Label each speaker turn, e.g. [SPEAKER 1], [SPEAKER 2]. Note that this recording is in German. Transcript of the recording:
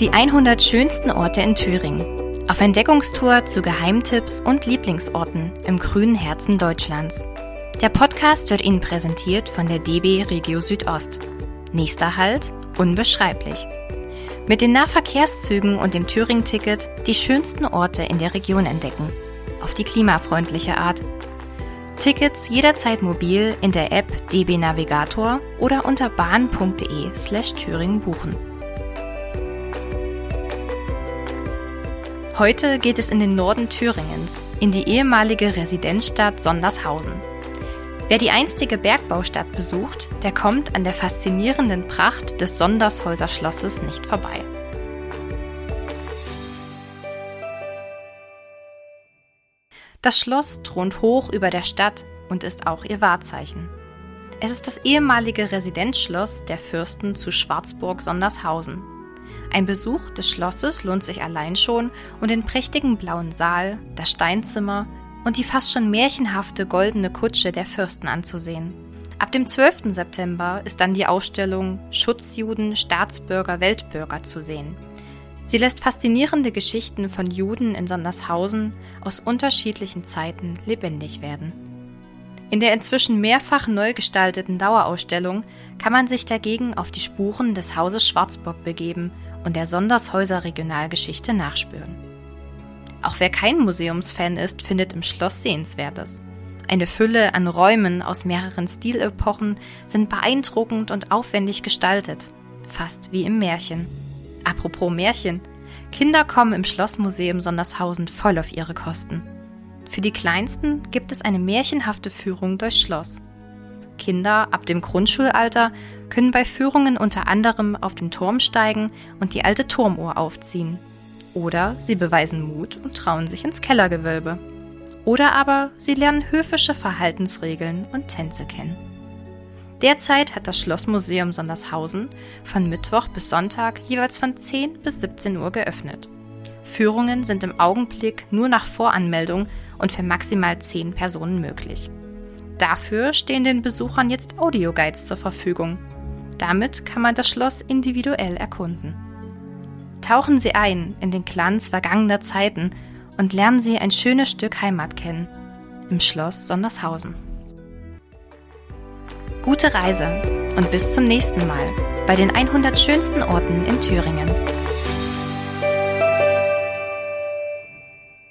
[SPEAKER 1] Die 100 schönsten Orte in Thüringen. Auf Entdeckungstour zu Geheimtipps und Lieblingsorten im grünen Herzen Deutschlands. Der Podcast wird Ihnen präsentiert von der DB Regio Südost. Nächster Halt, unbeschreiblich. Mit den Nahverkehrszügen und dem Thüringen-Ticket die schönsten Orte in der Region entdecken. Auf die klimafreundliche Art. Tickets jederzeit mobil in der App DB Navigator oder unter bahn.de slash Thüringen buchen. Heute geht es in den Norden Thüringens, in die ehemalige Residenzstadt Sondershausen. Wer die einstige Bergbaustadt besucht, der kommt an der faszinierenden Pracht des Sondershäuser Schlosses nicht vorbei. Das Schloss thront hoch über der Stadt und ist auch ihr Wahrzeichen. Es ist das ehemalige Residenzschloss der Fürsten zu Schwarzburg-Sondershausen. Ein Besuch des Schlosses lohnt sich allein schon und den prächtigen blauen Saal, das Steinzimmer und die fast schon märchenhafte goldene Kutsche der Fürsten anzusehen. Ab dem 12. September ist dann die Ausstellung Schutzjuden, Staatsbürger, Weltbürger zu sehen. Sie lässt faszinierende Geschichten von Juden in Sondershausen aus unterschiedlichen Zeiten lebendig werden. In der inzwischen mehrfach neu gestalteten Dauerausstellung kann man sich dagegen auf die Spuren des Hauses Schwarzburg begeben und der Sondershäuser Regionalgeschichte nachspüren. Auch wer kein Museumsfan ist, findet im Schloss Sehenswertes. Eine Fülle an Räumen aus mehreren Stilepochen sind beeindruckend und aufwendig gestaltet, fast wie im Märchen. Apropos Märchen. Kinder kommen im Schlossmuseum Sondershausen voll auf ihre Kosten. Für die Kleinsten gibt es eine märchenhafte Führung durchs Schloss. Kinder ab dem Grundschulalter können bei Führungen unter anderem auf den Turm steigen und die alte Turmuhr aufziehen. Oder sie beweisen Mut und trauen sich ins Kellergewölbe. Oder aber sie lernen höfische Verhaltensregeln und Tänze kennen. Derzeit hat das Schlossmuseum Sondershausen von Mittwoch bis Sonntag jeweils von 10 bis 17 Uhr geöffnet. Führungen sind im Augenblick nur nach Voranmeldung und für maximal 10 Personen möglich. Dafür stehen den Besuchern jetzt Audioguides zur Verfügung. Damit kann man das Schloss individuell erkunden. Tauchen Sie ein in den Glanz vergangener Zeiten und lernen Sie ein schönes Stück Heimat kennen. Im Schloss Sondershausen. Gute Reise und bis zum nächsten Mal bei den 100 schönsten Orten in Thüringen.